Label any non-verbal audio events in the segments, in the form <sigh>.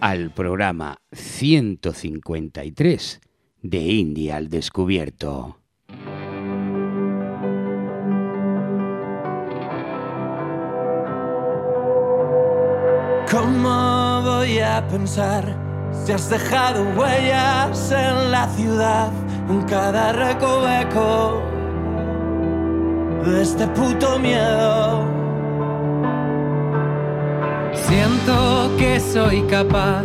al programa 153 de India al Descubierto. ¿Cómo voy a pensar si has dejado huellas en la ciudad, en cada recoveco de este puto miedo? Siento que soy capaz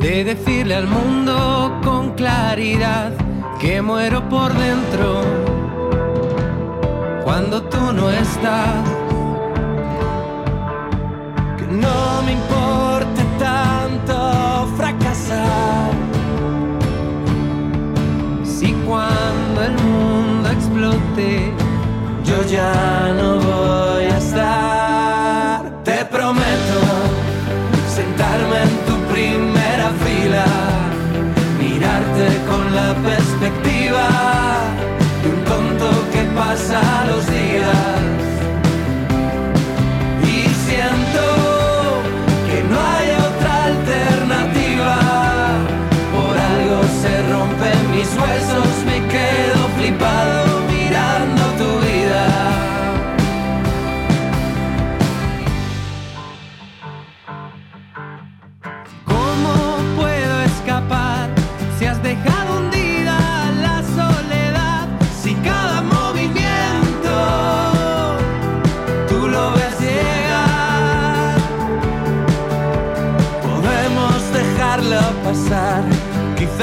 de decirle al mundo con claridad que muero por dentro cuando tú no estás. Que no me importe tanto fracasar. Si cuando el mundo explote, yo ya no voy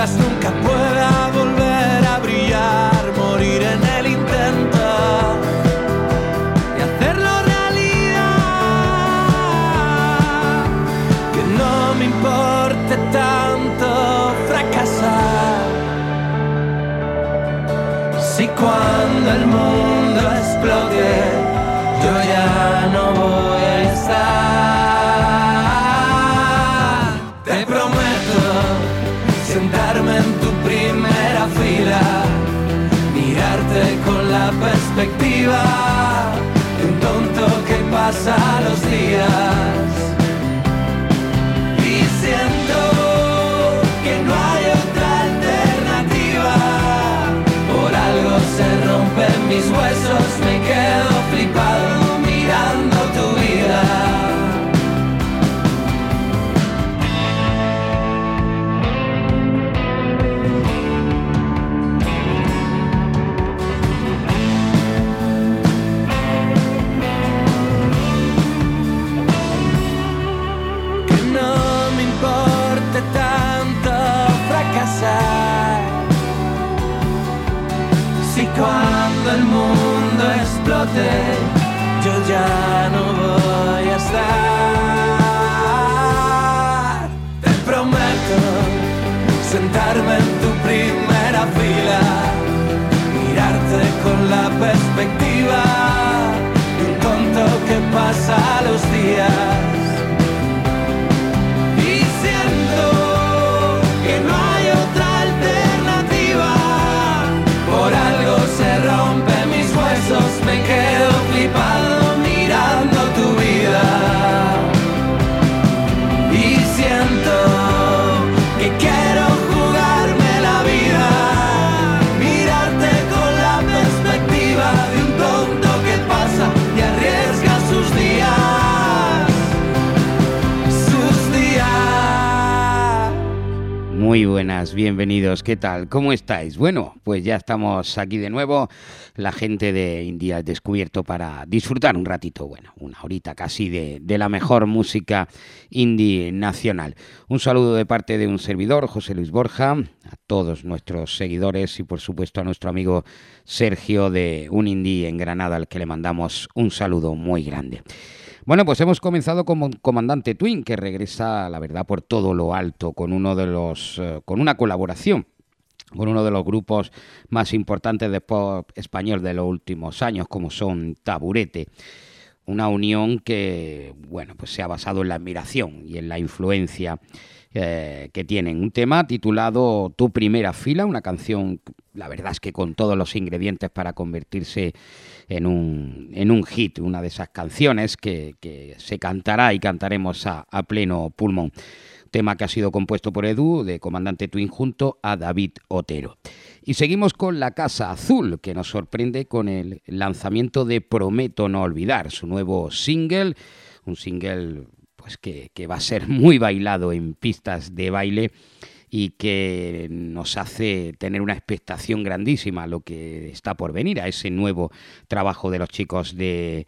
nunca pueda perspectiva un tonto que pasa los días. Perspectiva buenas, bienvenidos, ¿qué tal? ¿Cómo estáis? Bueno, pues ya estamos aquí de nuevo, la gente de India Descubierto para disfrutar un ratito, bueno, una horita casi de, de la mejor música indie nacional. Un saludo de parte de un servidor, José Luis Borja, a todos nuestros seguidores y por supuesto a nuestro amigo Sergio de Un Indie en Granada, al que le mandamos un saludo muy grande. Bueno, pues hemos comenzado con Comandante Twin, que regresa, la verdad, por todo lo alto, con uno de los, eh, con una colaboración con uno de los grupos más importantes de pop español de los últimos años, como son Taburete. Una unión que, bueno, pues se ha basado en la admiración y en la influencia eh, que tienen. Un tema titulado Tu primera fila, una canción, la verdad es que con todos los ingredientes para convertirse en un, en un hit, una de esas canciones que, se cantará y cantaremos a, pleno pulmón. Tema que ha sido compuesto por Edu, de Comandante Twin, junto a David Otero. Y seguimos con La Casa Azul, que nos sorprende con el lanzamiento de Prometo No Olvidar, su nuevo single, un single pues que, va a ser muy bailado en pistas de baile y que nos hace tener una expectación grandísima lo que está por venir, a ese nuevo trabajo de los chicos de,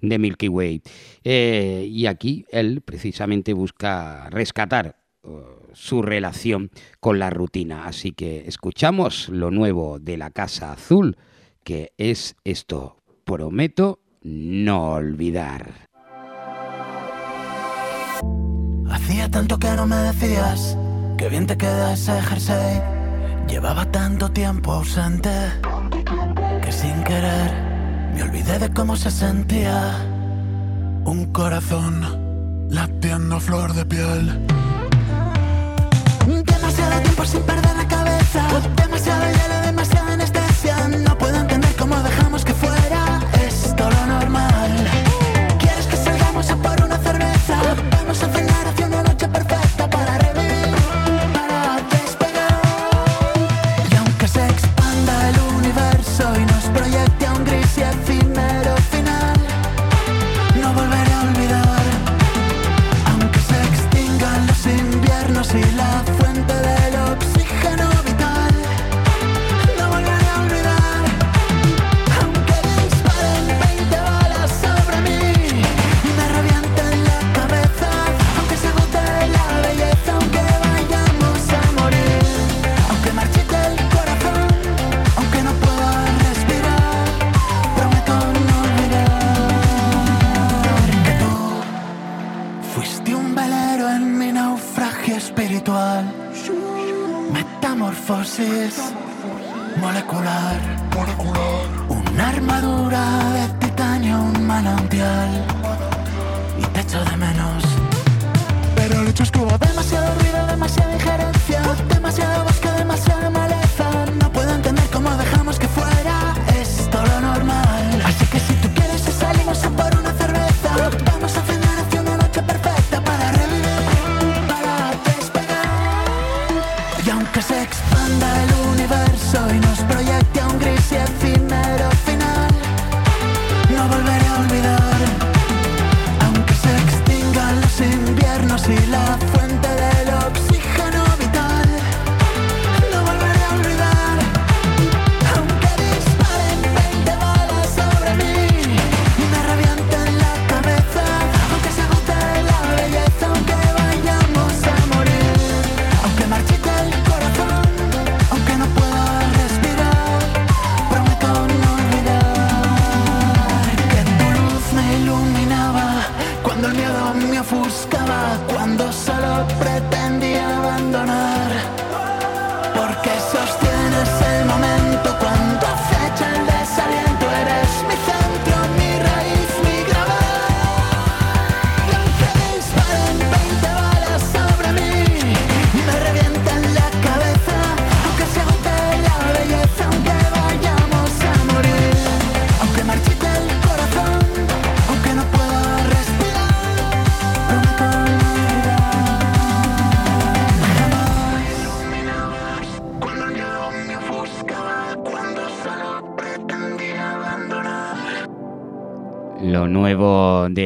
Milky Way. Eh, y aquí él precisamente busca rescatar uh, su relación con la rutina. Así que escuchamos lo nuevo de la Casa Azul, que es esto. Prometo no olvidar. Hacía tanto que no me decías que bien te queda ese jersey. Llevaba tanto tiempo ausente que sin querer me olvidé de cómo se sentía. Un corazón latiendo flor de piel. Demasiado tiempo sin perder la cabeza. Metamorfosis molecular, una armadura de titanio, un manantial y te echo de menos. Pero el hecho es que hubo demasiado ruido, demasiada injerencia,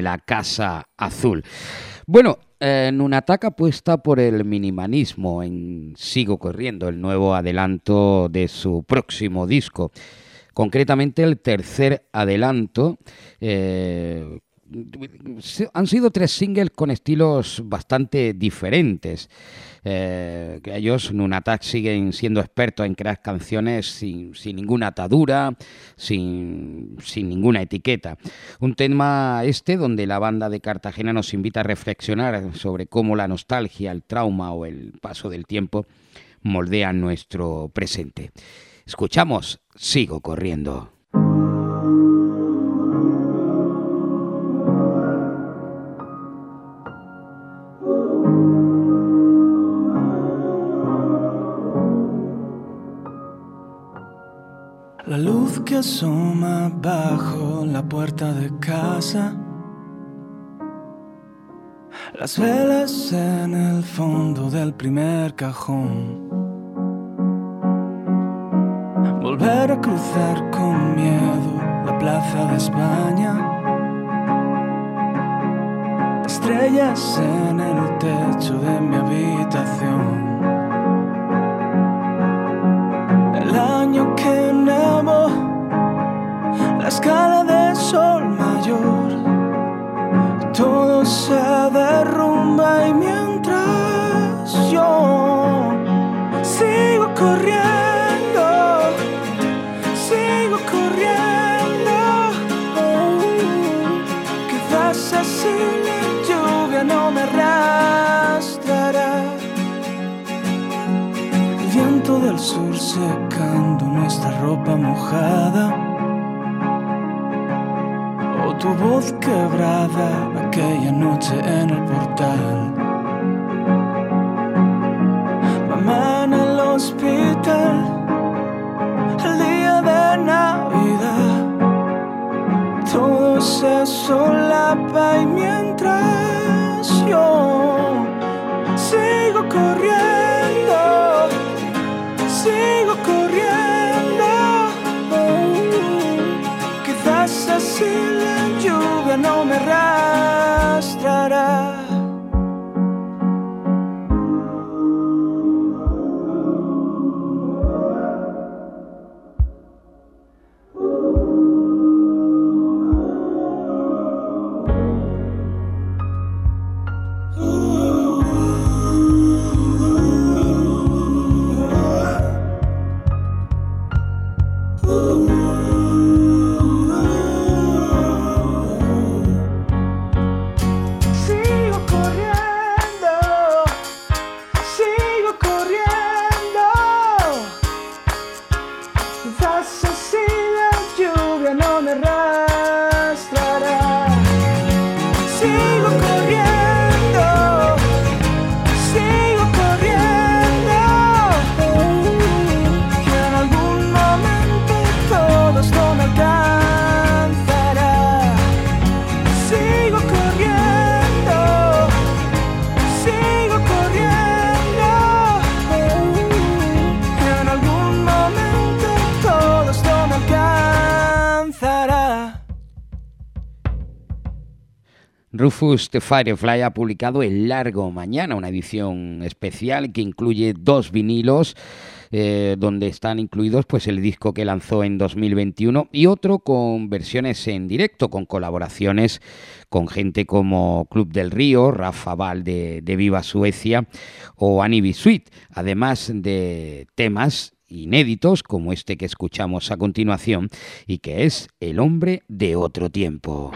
la Casa Azul. Bueno, en una ataca apuesta por el minimalismo en Sigo Corriendo, el nuevo adelanto de su próximo disco. Concretamente el tercer adelanto, eh, han sido tres singles con estilos bastante diferentes. Eh, ellos, Nunatak, siguen siendo expertos en crear canciones sin, ninguna atadura, sin, sin, ninguna etiqueta. Un tema este donde la banda de Cartagena nos invita a reflexionar sobre cómo la nostalgia, el trauma o el paso del tiempo moldean nuestro presente. Escuchamos Sigo corriendo. Luz que asoma bajo la puerta de casa. Las velas en el fondo del primer cajón. Volver a cruzar con miedo la plaza de España. Estrellas en el techo de mi habitación. El año que la escala de sol mayor, todo se derrumba y mientras yo sigo corriendo, sigo corriendo, quizás así la lluvia no me arrastrará. El viento del sur secando nuestra ropa mojada. Tu voz quebrada aquella noche en el portal. Mamá en el hospital, el día de Navidad. Todo se solapa y mientras Rufus Firefly ha publicado El Largo Mañana, una edición especial que incluye dos vinilos. eh, donde están incluidos pues el disco que lanzó en 2021 y otro con versiones en directo con colaboraciones con gente como Club del Río, Rafa Val de, de Viva Suecia o Annie Sweet, además de temas inéditos como este que escuchamos a continuación y que es El hombre de otro tiempo.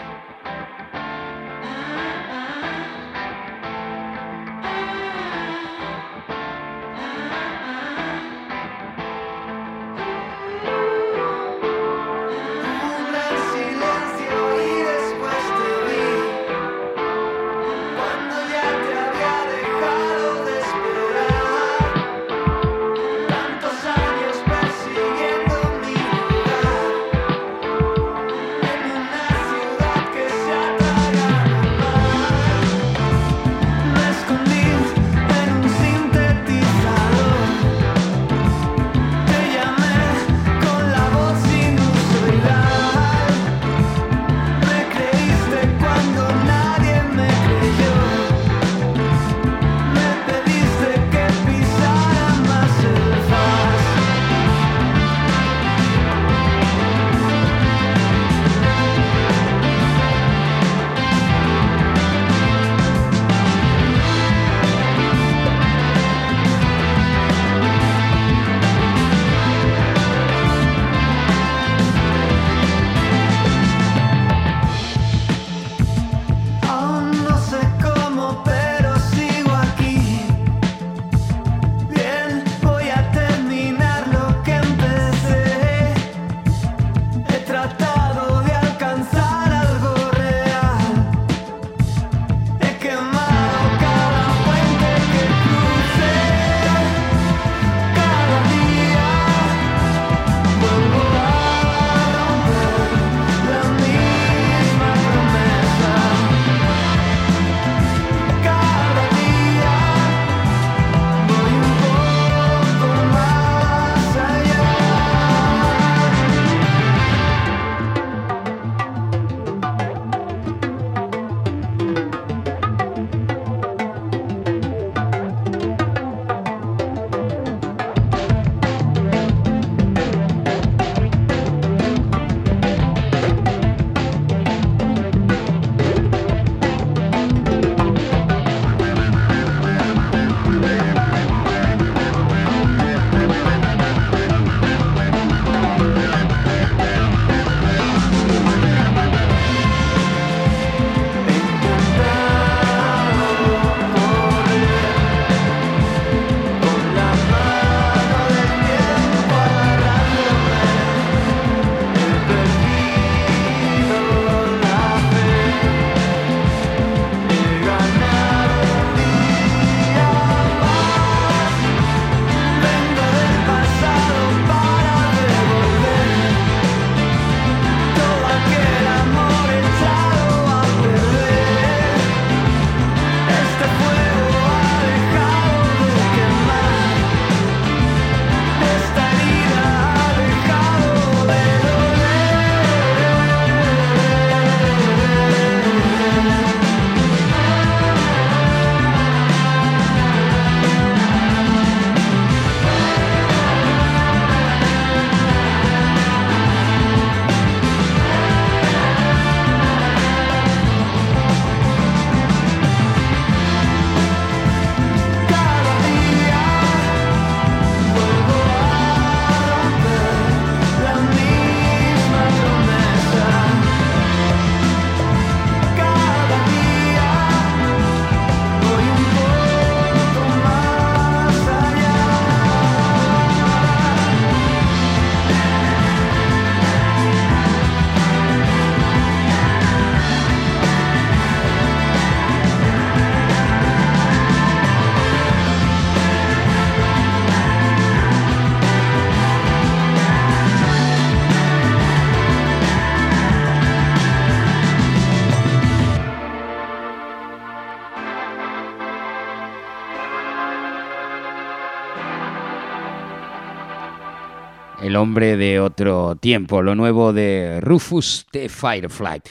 Hombre de otro tiempo, lo nuevo de Rufus the Firefly.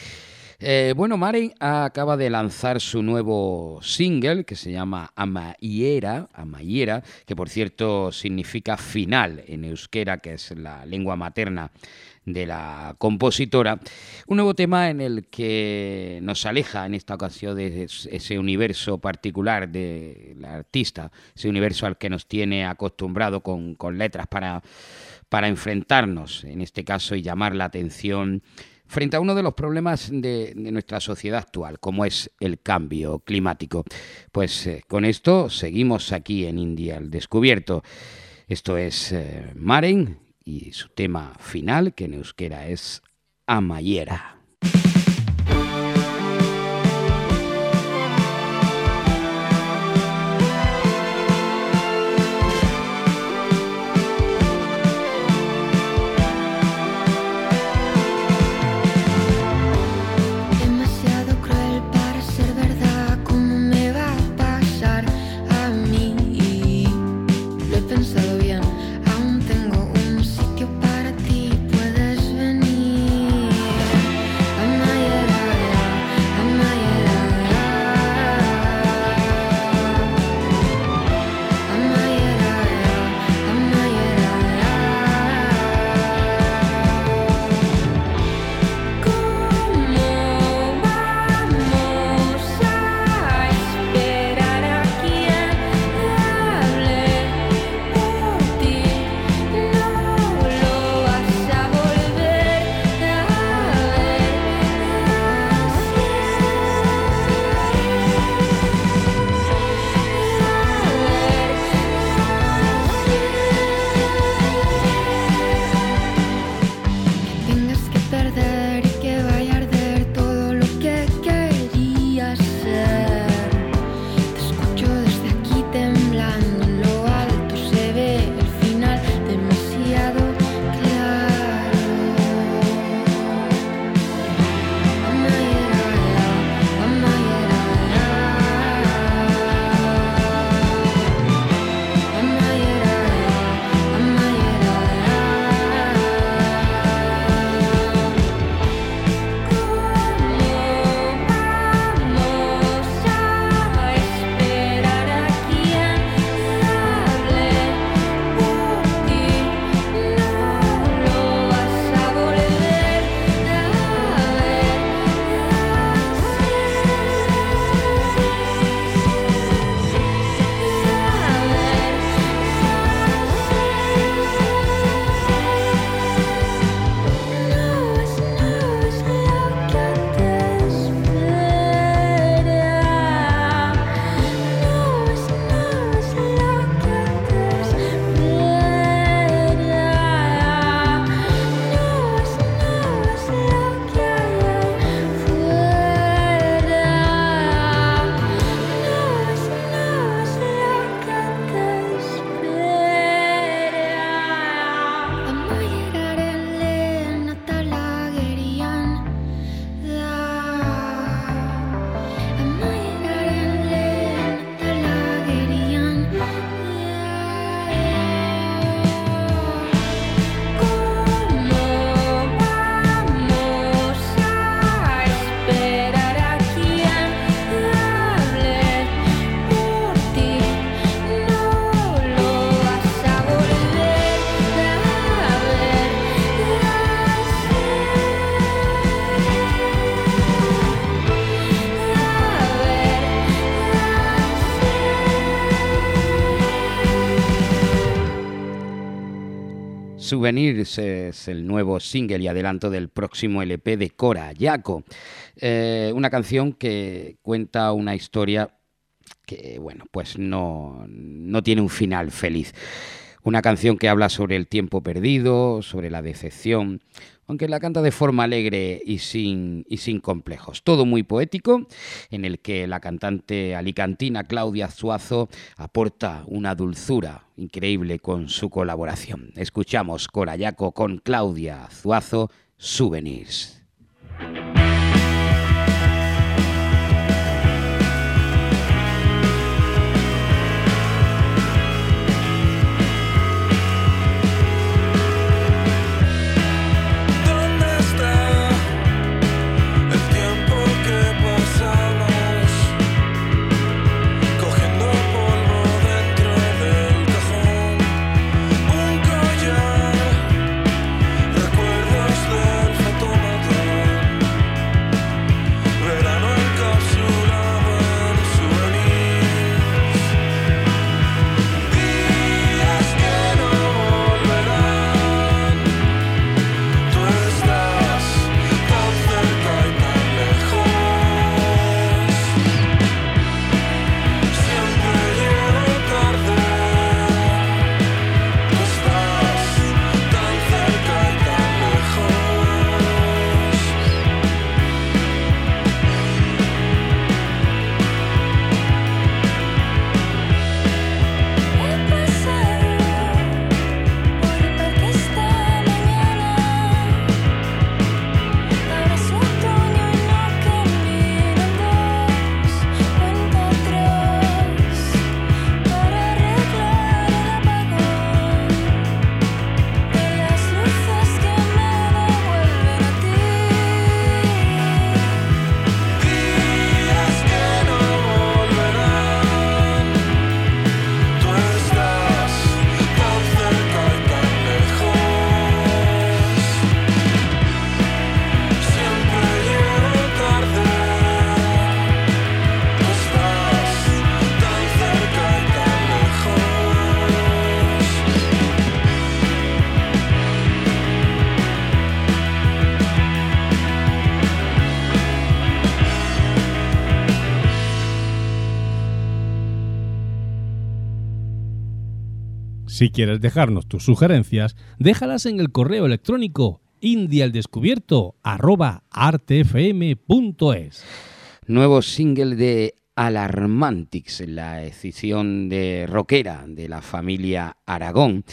Eh, bueno, Maren acaba de lanzar su nuevo single que se llama Amayera, Amayera, que por cierto significa final en euskera, que es la lengua materna de la compositora. Un nuevo tema en el que nos aleja en esta ocasión de ese universo particular del artista, ese universo al que nos tiene acostumbrado con letras para para enfrentarnos, en este caso, y llamar la atención frente a uno de los problemas de, nuestra sociedad actual, como es el cambio climático. Pues eh, con esto seguimos aquí en India al descubierto. Esto es eh, Maren y su tema final, que en euskera es Amayera. Souvenirs es el nuevo single y adelanto del próximo LP de Cora Yaco. Eh, una canción que cuenta una historia que, bueno, pues no, no tiene un final feliz. Una canción que habla sobre el tiempo perdido, sobre la decepción, aunque la canta de forma alegre y sin, y sin complejos. Todo muy poético, en el que la cantante alicantina Claudia Zuazo aporta una dulzura increíble con su colaboración. Escuchamos Corayaco con Claudia Zuazo, Souvenirs. Si quieres dejarnos tus sugerencias, déjalas en el correo electrónico indialdescubierto@artfm.es. Nuevo single de Alarmantix, la decisión de rockera de la familia Aragón.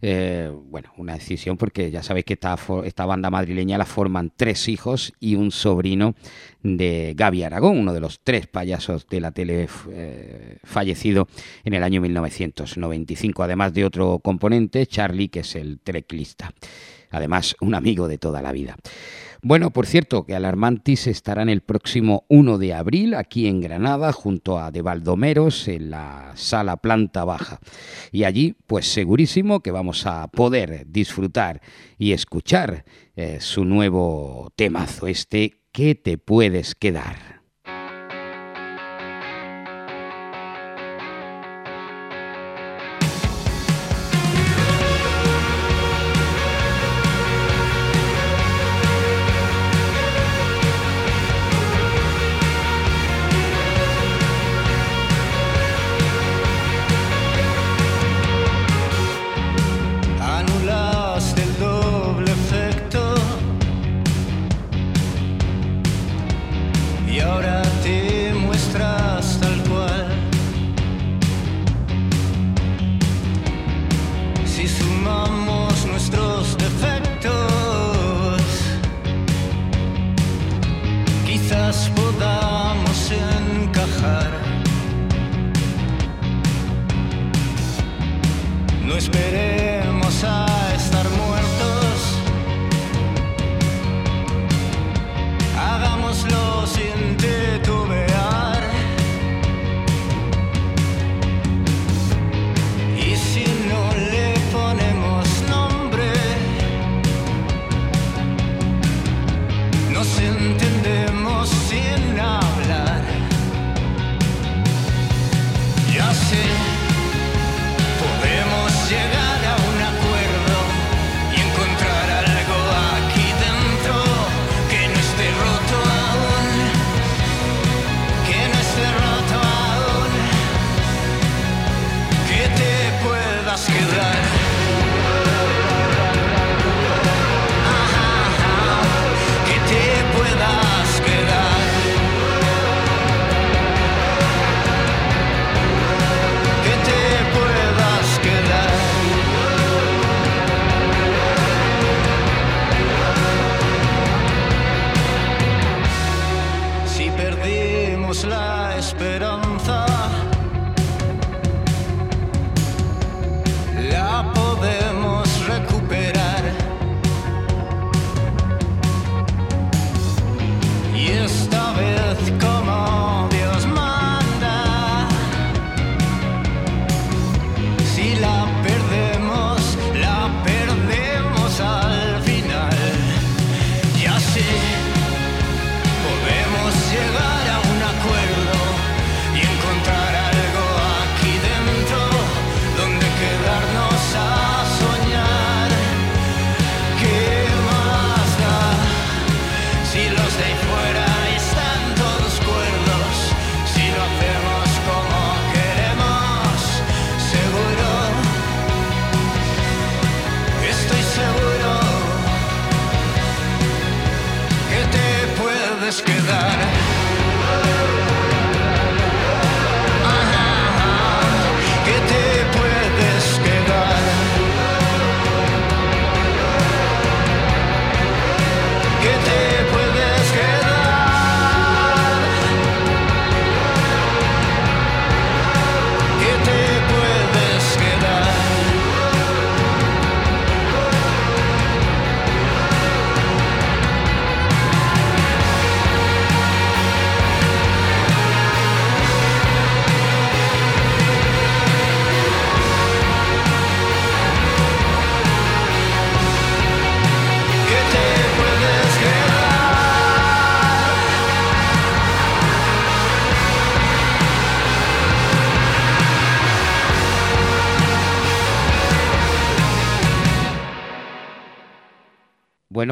Eh, bueno, una decisión porque ya sabéis que esta, banda madrileña la forman tres hijos y un sobrino de Gaby Aragón, uno de los tres payasos de la tele eh, fallecido en el año 1995, además de otro componente, Charlie, que es el teclista. Además, un amigo de toda la vida. Bueno, por cierto, que Alarmantis estarán el próximo 1 de abril aquí en Granada junto a De Valdomeros en la sala planta baja. Y allí, pues segurísimo que vamos a poder disfrutar y escuchar eh, su nuevo temazo, este ¿Qué te puedes quedar?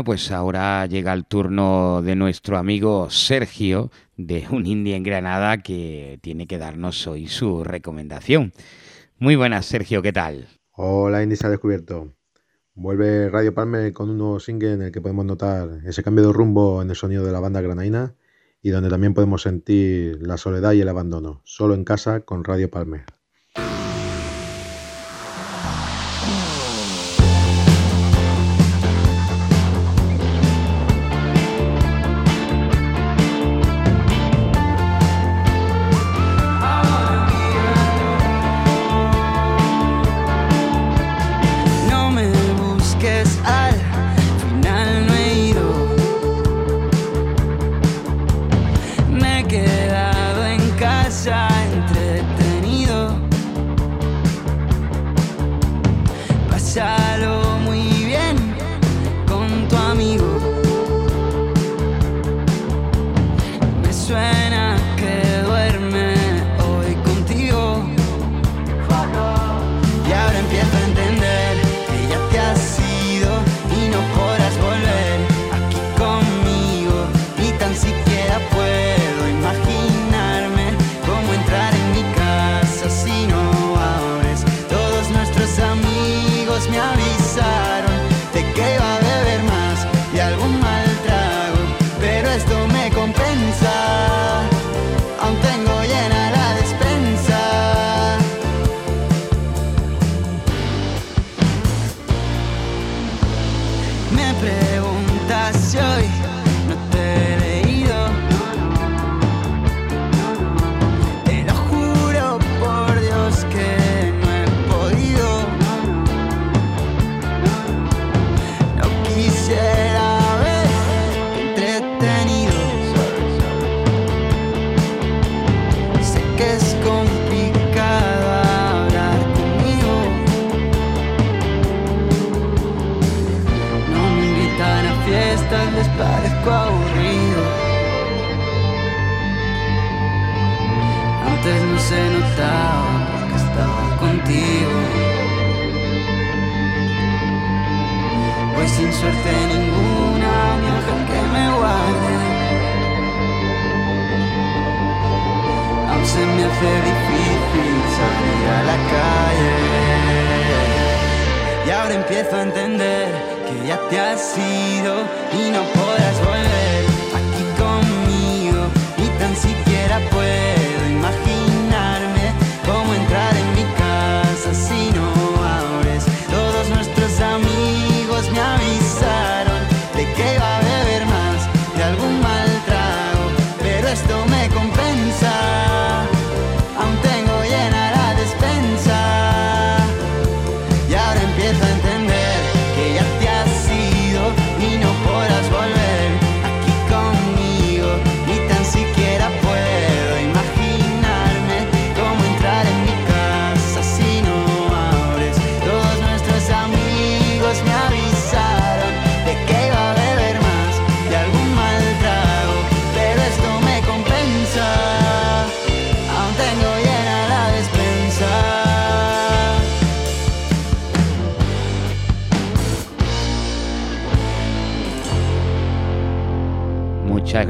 Pues ahora llega el turno de nuestro amigo Sergio de Un India en Granada que tiene que darnos hoy su recomendación. Muy buenas, Sergio, ¿qué tal? Hola, Indy se ha descubierto. Vuelve Radio Palme con un nuevo single en el que podemos notar ese cambio de rumbo en el sonido de la banda granaína y donde también podemos sentir la soledad y el abandono. Solo en casa con Radio Palme. si quieres.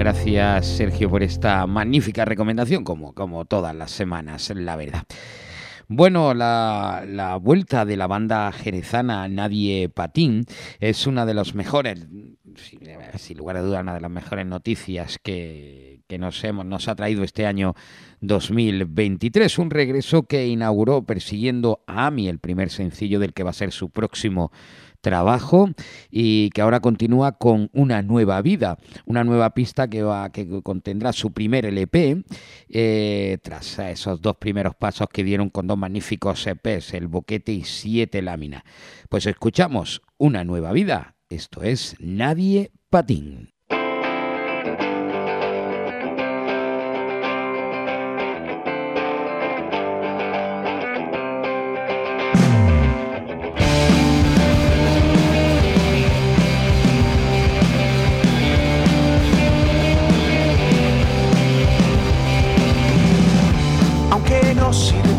Gracias, Sergio, por esta magnífica recomendación, como, como todas las semanas, la verdad. Bueno, la, vuelta de la banda jerezana Nadie Patín es una de las mejores, sin lugar a duda, una de las mejores noticias que, que nos, hemos, nos ha traído este año 2023. Un regreso que inauguró persiguiendo a Ami, el primer sencillo del que va a ser su próximo trabajo y que ahora continúa con una nueva vida, una nueva pista que, va, que contendrá su primer LP, eh, tras esos dos primeros pasos que dieron con dos magníficos EPs, el boquete y siete láminas. Pues escuchamos una nueva vida, esto es Nadie Patín.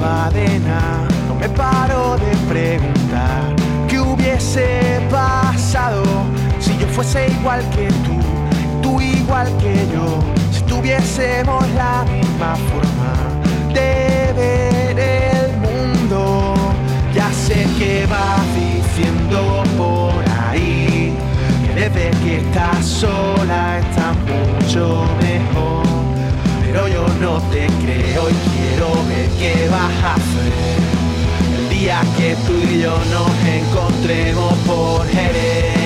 No me paro de preguntar qué hubiese pasado si yo fuese igual que tú, tú igual que yo, si tuviésemos la misma forma de ver el mundo. Ya sé que vas diciendo por ahí que desde que estás sola estás mucho mejor, pero yo no te día que tú y yo nos encontremos por Jerez.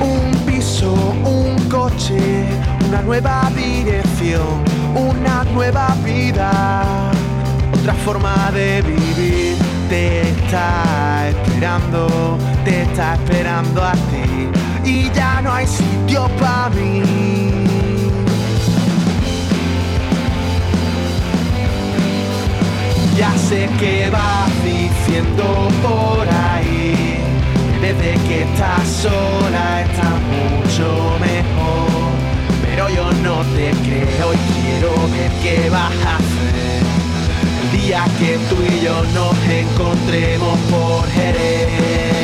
Un piso, un coche, una nueva dirección, nueva vida, otra forma de vivir. Te está esperando, te está esperando a ti y ya no hay sitio para mí. Ya sé que vas diciendo por ahí desde que estás sola está mucho mejor. Pero yo no te creo y quiero ver qué vas a hacer. El día que tú y yo nos encontremos por Jerez.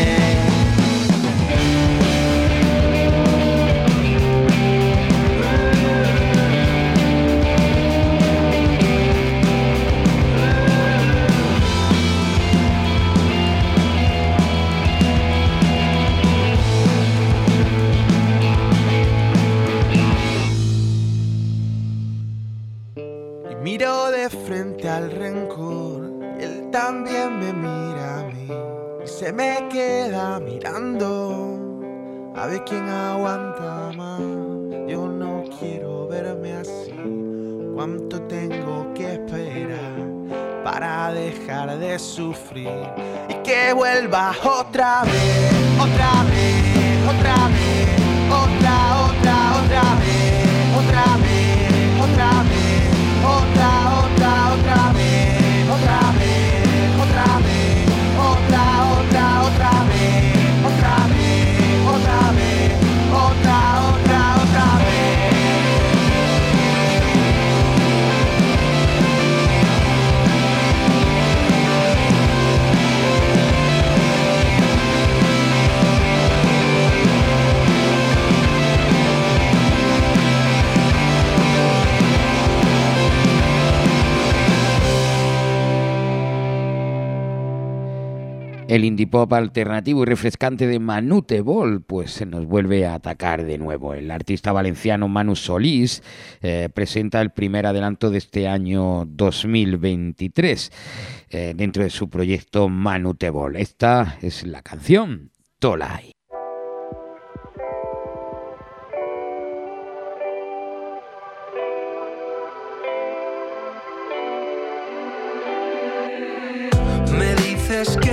Me queda mirando, a ver quién aguanta más. Yo no quiero verme así, cuánto tengo que esperar para dejar de sufrir. Y que vuelvas otra vez, otra vez, otra vez, El indie pop alternativo y refrescante de Manute Ball, pues se nos vuelve a atacar de nuevo. El artista valenciano Manu Solís eh, presenta el primer adelanto de este año 2023 eh, dentro de su proyecto Manute Ball. Esta es la canción Tolai. Me dices que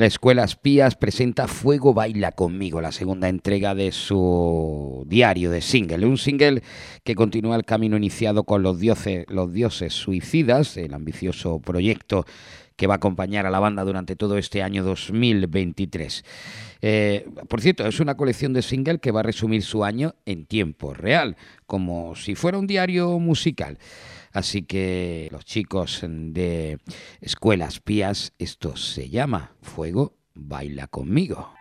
la Escuela Espías presenta Fuego Baila conmigo, la segunda entrega de su diario de single. Un single que continúa el camino iniciado con los dioses, suicidas, el ambicioso proyecto que va a acompañar a la banda durante todo este año 2023. Eh, por cierto, es una colección de single que va a resumir su año en tiempo real, como si fuera un diario musical. Así que los chicos de Escuelas Pías, esto se llama Fuego, baila conmigo.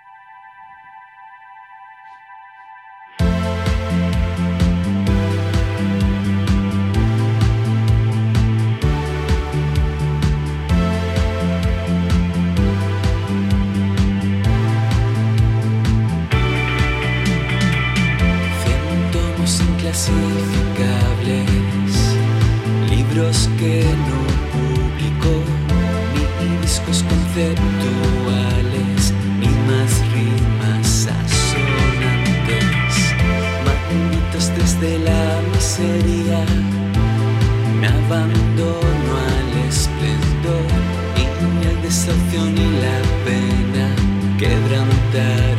Conceptuales, ni más rimas asonantes, malditos desde la miseria, me abandono al esplendor y el desahucio y la pena quebrantaron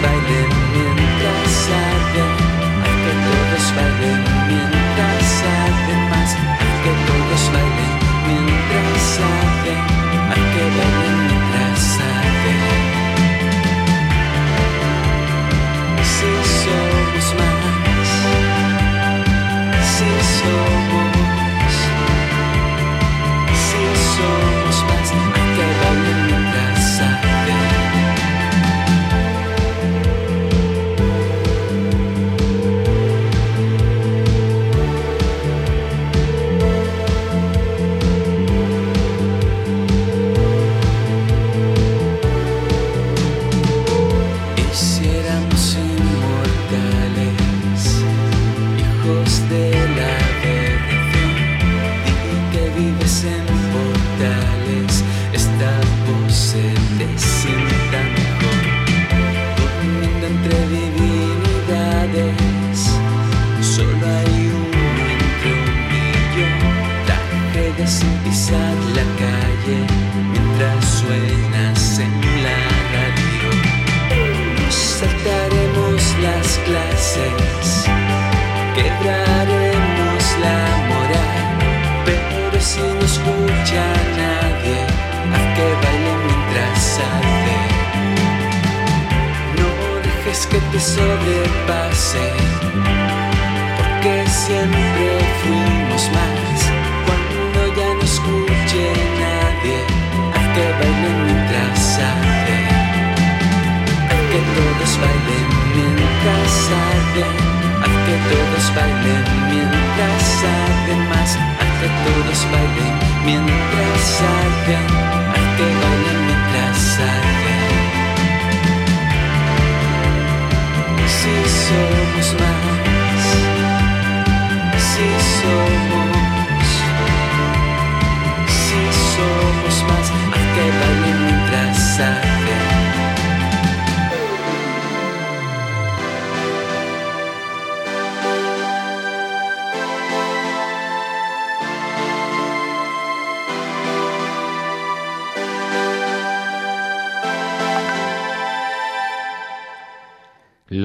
todos bailen sobrepase, porque siempre fuimos más. Cuando ya no escuche nadie, haz que bailen mientras arde, haz que todos bailen mientras arde, haz que todos bailen mientras arde más, haz que todos bailen mientras que bailen mientras. somos más, si somos, si somos más, hay que bailar mientras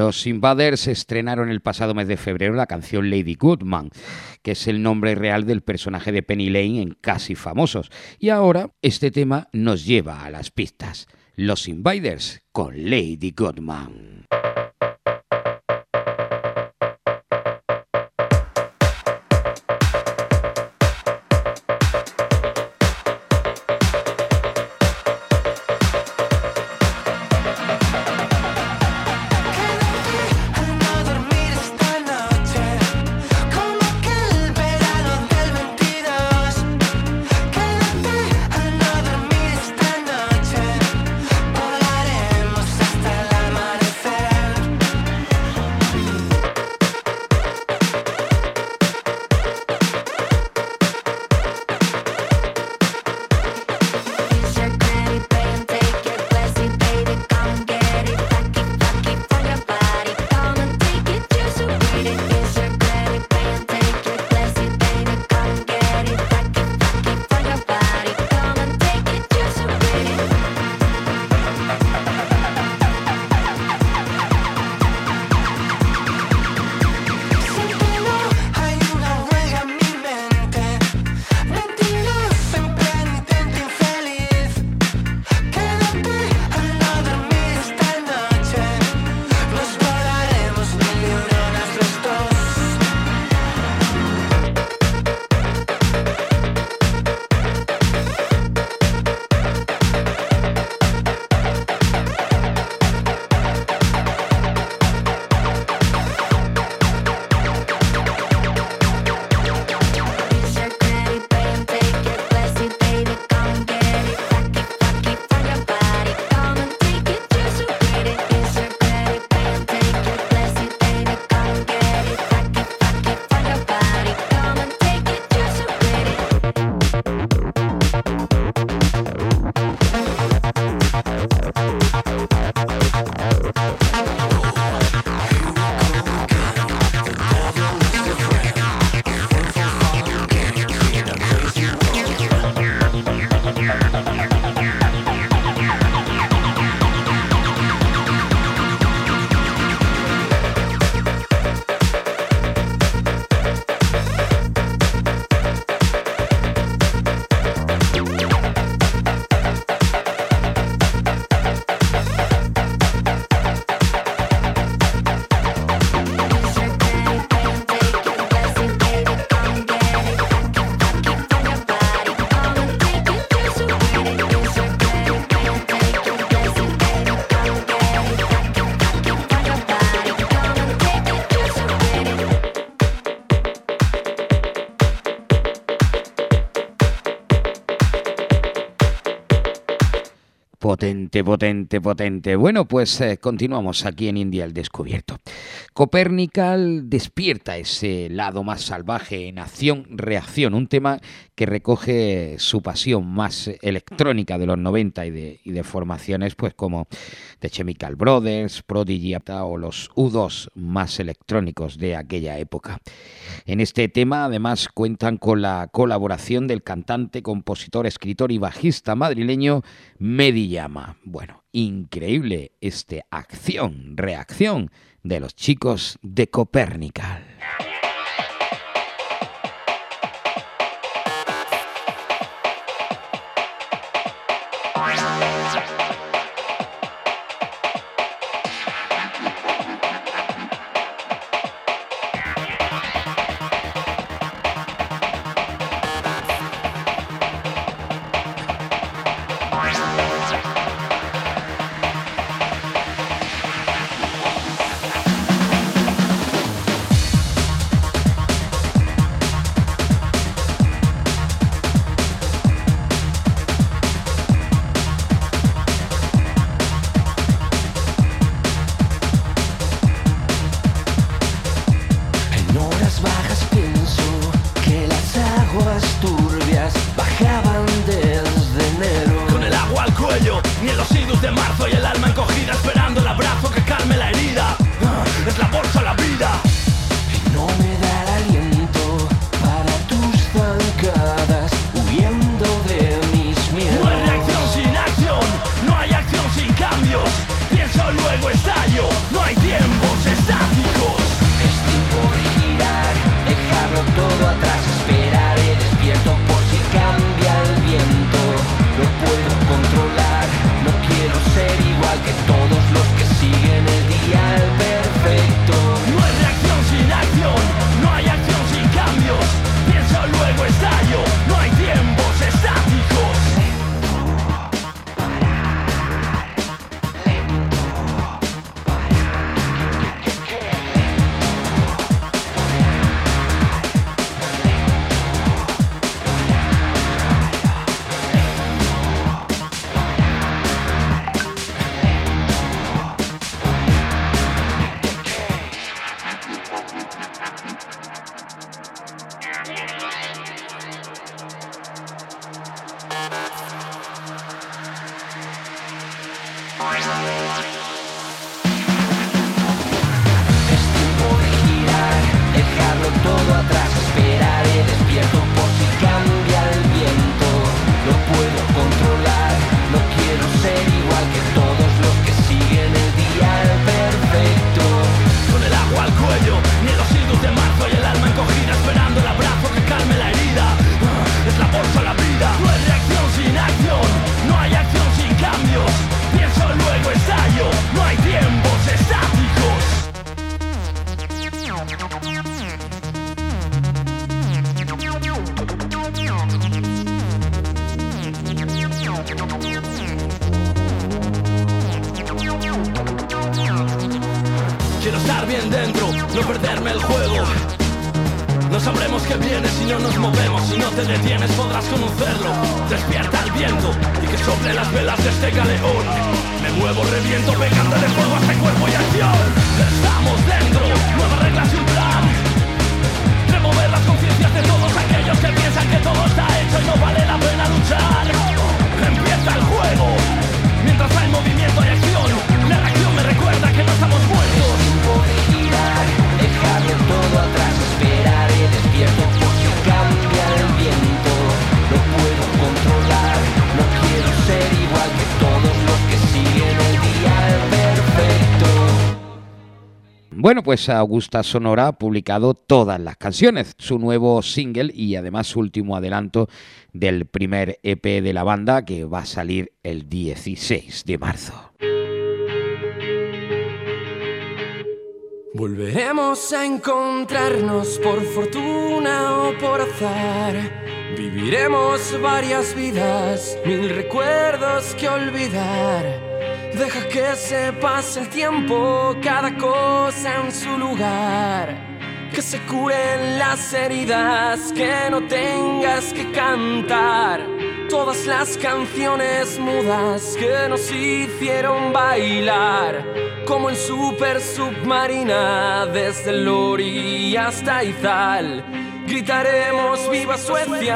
Los Invaders estrenaron el pasado mes de febrero la canción Lady Goodman, que es el nombre real del personaje de Penny Lane en Casi Famosos. Y ahora este tema nos lleva a las pistas. Los Invaders con Lady Goodman. Potente, potente, potente. Bueno, pues eh, continuamos aquí en India el descubierto. Copernical despierta ese lado más salvaje en acción-reacción, un tema que recoge su pasión más electrónica de los 90 y de, formaciones pues como The Chemical Brothers, Prodigy o los U2 más electrónicos de aquella época. En este tema además cuentan con la colaboración del cantante, compositor, escritor y bajista madrileño Mediyama. Bueno, increíble este acción-reacción de los chicos de Copernical. Augusta Sonora ha publicado todas las canciones, su nuevo single y además su último adelanto del primer EP de la banda que va a salir el 16 de marzo. Volveremos a encontrarnos por fortuna o por azar. Viviremos varias vidas, mil recuerdos que olvidar Deja que se pase el tiempo, cada cosa en su lugar. Que se curen las heridas, que no tengas que cantar. Todas las canciones mudas que nos hicieron bailar. Como en Super Submarina, desde Lori hasta Izal. Gritaremos ¡Viva Suecia!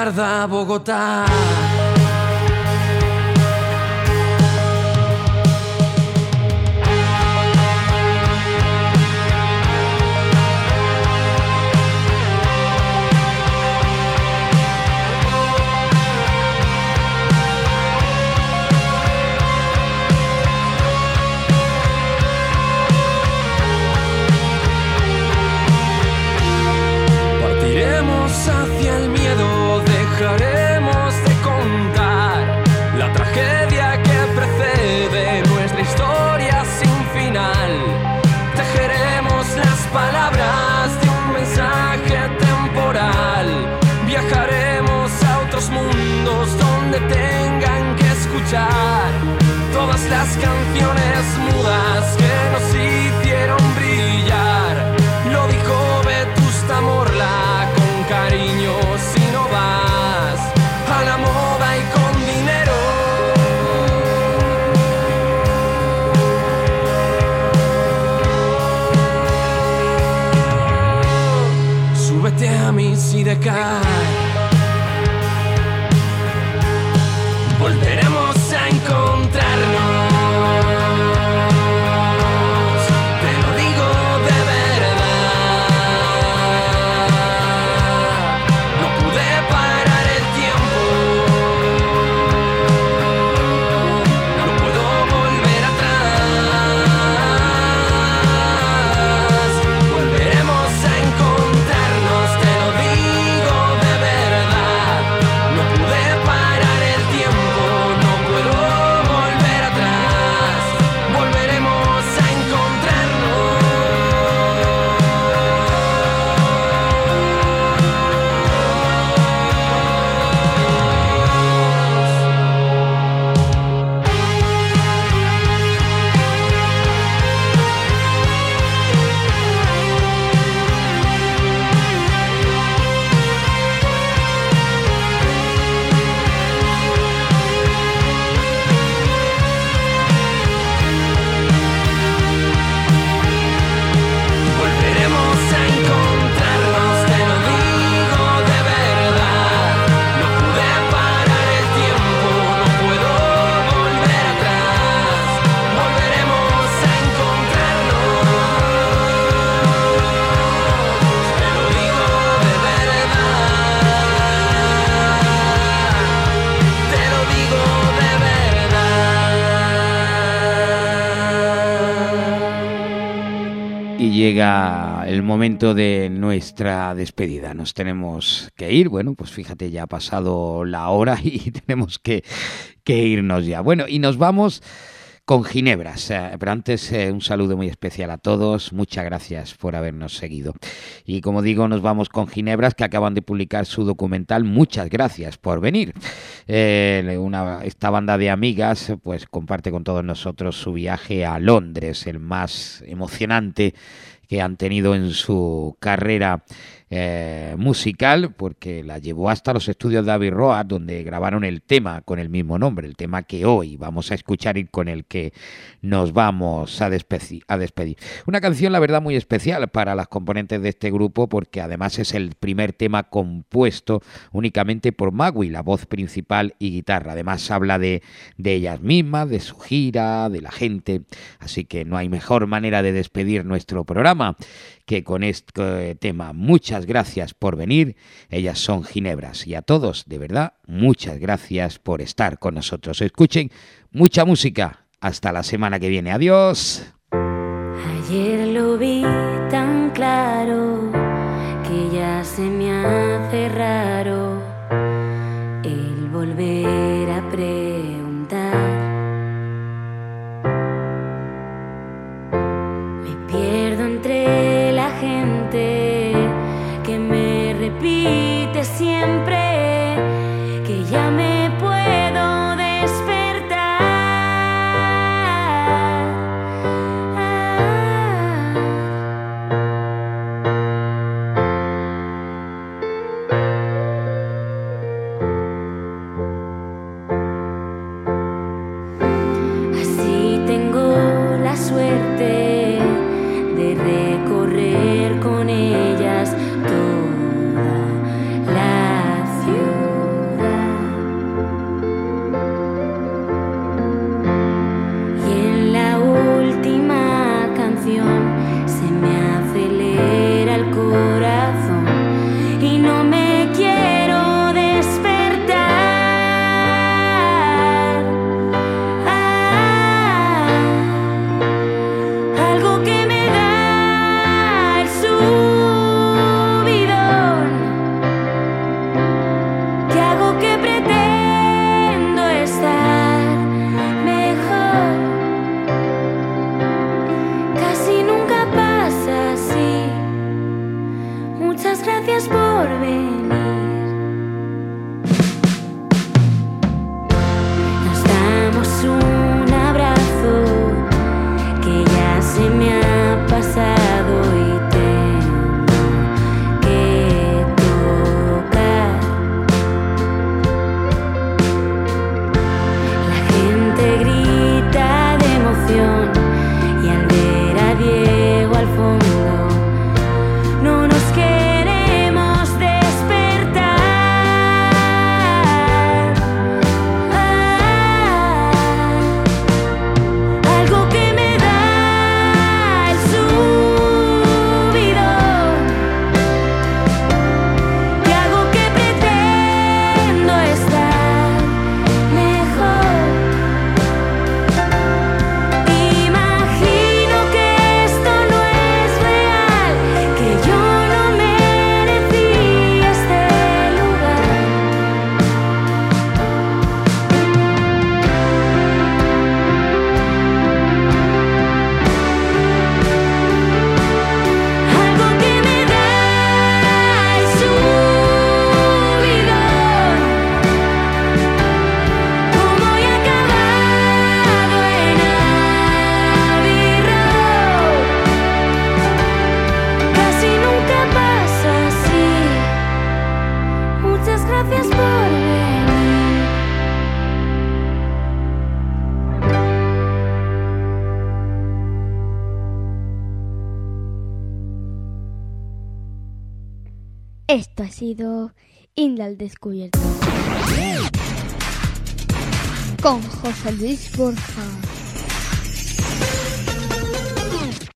tarda Bogotá. El momento de nuestra despedida. Nos tenemos que ir. Bueno, pues fíjate, ya ha pasado la hora <laughs> y tenemos que, que irnos ya. Bueno, y nos vamos con Ginebras. Eh, pero antes, eh, un saludo muy especial a todos. Muchas gracias por habernos seguido. Y como digo, nos vamos con Ginebras, que acaban de publicar su documental. Muchas gracias por venir. Eh, una, esta banda de amigas, pues comparte con todos nosotros su viaje a Londres, el más emocionante que han tenido en su carrera eh, musical, porque la llevó hasta los estudios de Abbey Road, donde grabaron el tema con el mismo nombre, el tema que hoy vamos a escuchar y con el que nos vamos a. A despedir. Una canción, la verdad, muy especial para las componentes de este grupo, porque además es el primer tema compuesto únicamente por Magui, la voz principal y guitarra. Además, habla de, de ellas mismas, de su gira, de la gente. Así que no hay mejor manera de despedir nuestro programa que con este tema. Muchas gracias por venir. Ellas son Ginebras. Y a todos, de verdad, muchas gracias por estar con nosotros. Escuchen mucha música. Hasta la semana que viene. Adiós. Gracias por venir Descubierto.